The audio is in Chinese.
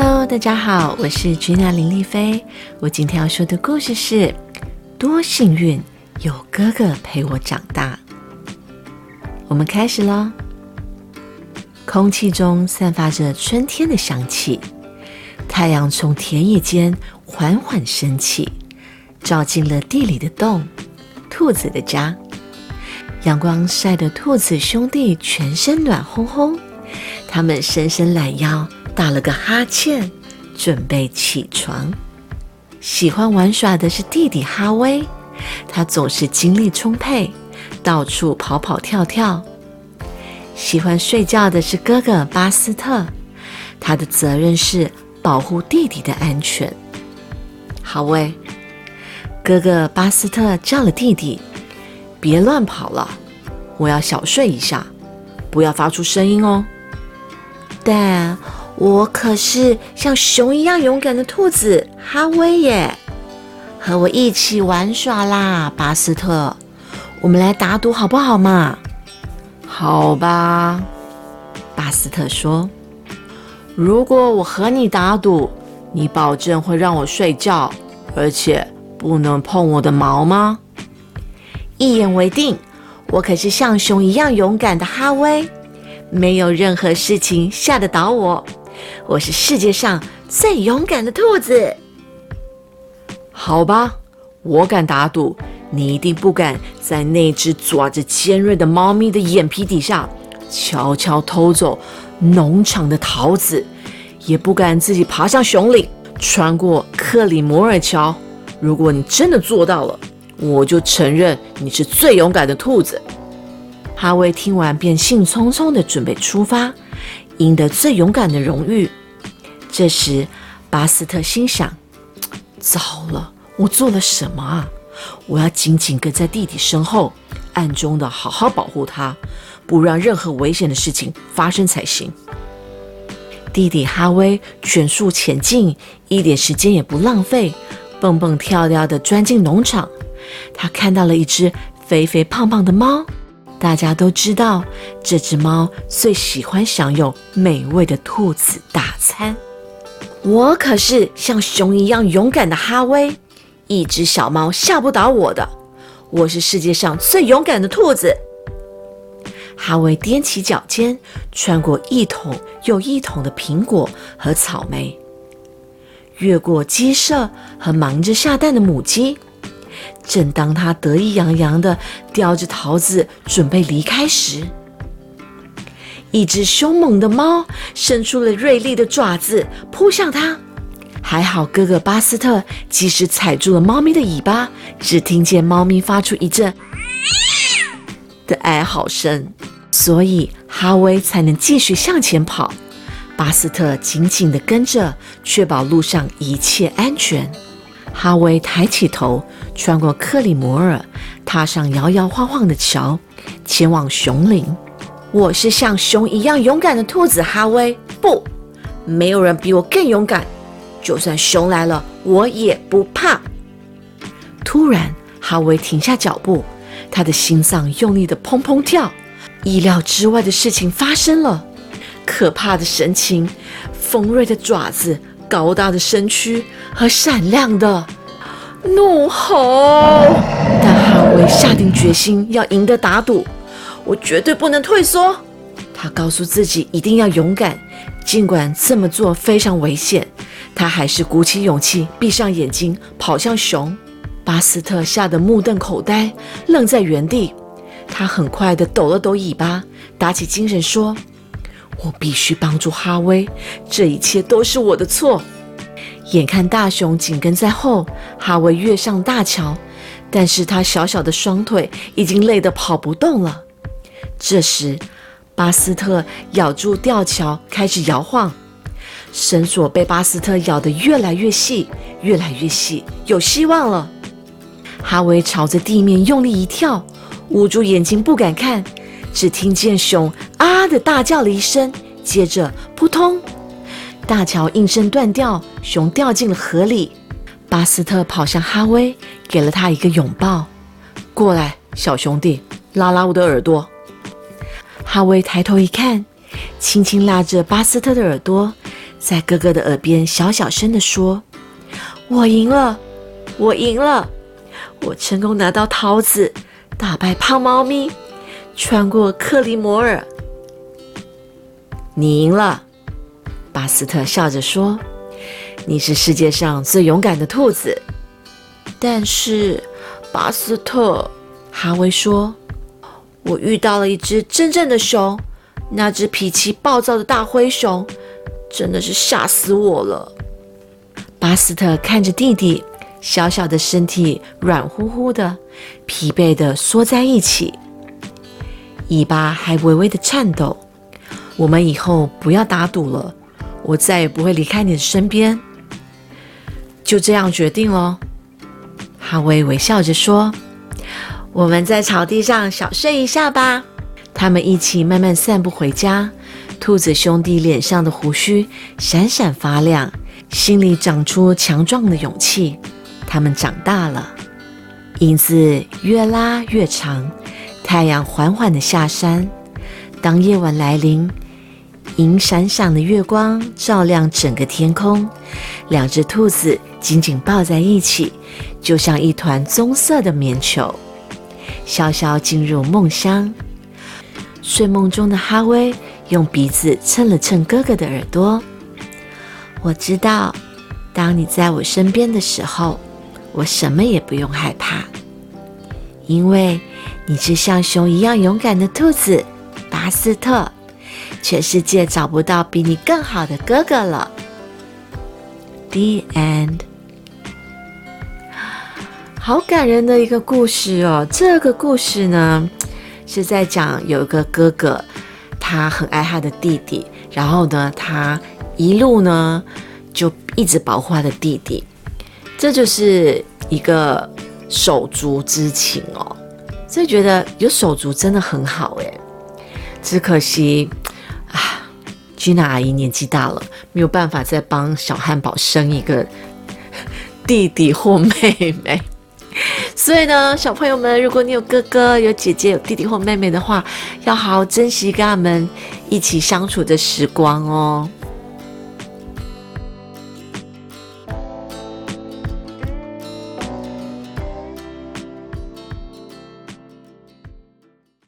Hello，大家好，我是 Gina 林丽菲。我今天要说的故事是：多幸运有哥哥陪我长大。我们开始喽。空气中散发着春天的香气，太阳从田野间缓缓升起，照进了地里的洞——兔子的家。阳光晒得兔子兄弟全身暖烘烘，他们伸伸懒腰。打了个哈欠，准备起床。喜欢玩耍的是弟弟哈威，他总是精力充沛，到处跑跑跳跳。喜欢睡觉的是哥哥巴斯特，他的责任是保护弟弟的安全。哈威，哥哥巴斯特叫了弟弟：“别乱跑了，我要小睡一下，不要发出声音哦。”但。我可是像熊一样勇敢的兔子哈威耶，和我一起玩耍啦，巴斯特。我们来打赌好不好嘛？好吧，巴斯特说。如果我和你打赌，你保证会让我睡觉，而且不能碰我的毛吗？一言为定。我可是像熊一样勇敢的哈威，没有任何事情吓得倒我。我是世界上最勇敢的兔子。好吧，我敢打赌，你一定不敢在那只爪子尖锐的猫咪的眼皮底下悄悄偷走农场的桃子，也不敢自己爬上熊岭，穿过克里摩尔桥。如果你真的做到了，我就承认你是最勇敢的兔子。哈维听完，便兴冲冲地准备出发。赢得最勇敢的荣誉。这时，巴斯特心想：“糟了，我做了什么啊？我要紧紧跟在弟弟身后，暗中的好好保护他，不让任何危险的事情发生才行。”弟弟哈威全速前进，一点时间也不浪费，蹦蹦跳跳地钻进农场。他看到了一只肥肥胖胖的猫。大家都知道，这只猫最喜欢享有美味的兔子大餐。我可是像熊一样勇敢的哈威，一只小猫吓不倒我的。我是世界上最勇敢的兔子。哈威踮起脚尖，穿过一桶又一桶的苹果和草莓，越过鸡舍和忙着下蛋的母鸡。正当他得意洋洋地叼着桃子准备离开时，一只凶猛的猫伸出了锐利的爪子扑向他。还好哥哥巴斯特及时踩住了猫咪的尾巴，只听见猫咪发出一阵的哀嚎声，所以哈威才能继续向前跑。巴斯特紧紧地跟着，确保路上一切安全。哈维抬起头，穿过克里摩尔，踏上摇摇晃晃的桥，前往熊岭。我是像熊一样勇敢的兔子哈维，不，没有人比我更勇敢。就算熊来了，我也不怕。突然，哈维停下脚步，他的心脏用力的砰砰跳。意料之外的事情发生了，可怕的神情，锋锐的爪子。高大的身躯和闪亮的怒吼，但哈维下定决心要赢得打赌，我绝对不能退缩。他告诉自己一定要勇敢，尽管这么做非常危险，他还是鼓起勇气，闭上眼睛跑向熊。巴斯特吓得目瞪口呆，愣在原地。他很快地抖了抖尾巴，打起精神说。我必须帮助哈威，这一切都是我的错。眼看大熊紧跟在后，哈威跃上大桥，但是他小小的双腿已经累得跑不动了。这时，巴斯特咬住吊桥，开始摇晃，绳索被巴斯特咬得越来越细，越来越细，有希望了。哈维朝着地面用力一跳，捂住眼睛不敢看。只听见熊啊的大叫了一声，接着扑通，大桥应声断掉，熊掉进了河里。巴斯特跑向哈威，给了他一个拥抱。过来，小兄弟，拉拉我的耳朵。哈威抬头一看，轻轻拉着巴斯特的耳朵，在哥哥的耳边小小声的说：“我赢了，我赢了，我成功拿到桃子，打败胖猫咪，穿过克里摩尔。”你赢了，巴斯特笑着说：“你是世界上最勇敢的兔子。”但是，巴斯特，哈维说：“我遇到了一只真正的熊，那只脾气暴躁的大灰熊，真的是吓死我了。”巴斯特看着弟弟，小小的身体软乎乎的，疲惫的缩在一起，尾巴还微微的颤抖。我们以后不要打赌了，我再也不会离开你的身边。就这样决定喽。哈维微笑着说：“我们在草地上小睡一下吧。”他们一起慢慢散步回家。兔子兄弟脸上的胡须闪闪发亮，心里长出强壮的勇气。他们长大了，影子越拉越长，太阳缓缓地下山。当夜晚来临。银闪闪的月光照亮整个天空，两只兔子紧紧抱在一起，就像一团棕色的棉球。潇潇进入梦乡，睡梦中的哈威用鼻子蹭了蹭哥哥的耳朵。我知道，当你在我身边的时候，我什么也不用害怕，因为你是像熊一样勇敢的兔子，巴斯特。全世界找不到比你更好的哥哥了。The end。好感人的一个故事哦！这个故事呢，是在讲有一个哥哥，他很爱他的弟弟，然后呢，他一路呢就一直保护他的弟弟，这就是一个手足之情哦。所以觉得有手足真的很好哎，只可惜。啊，吉娜阿姨年纪大了，没有办法再帮小汉堡生一个弟弟或妹妹。所以呢，小朋友们，如果你有哥哥、有姐姐、有弟弟或妹妹的话，要好好珍惜跟他们一起相处的时光哦。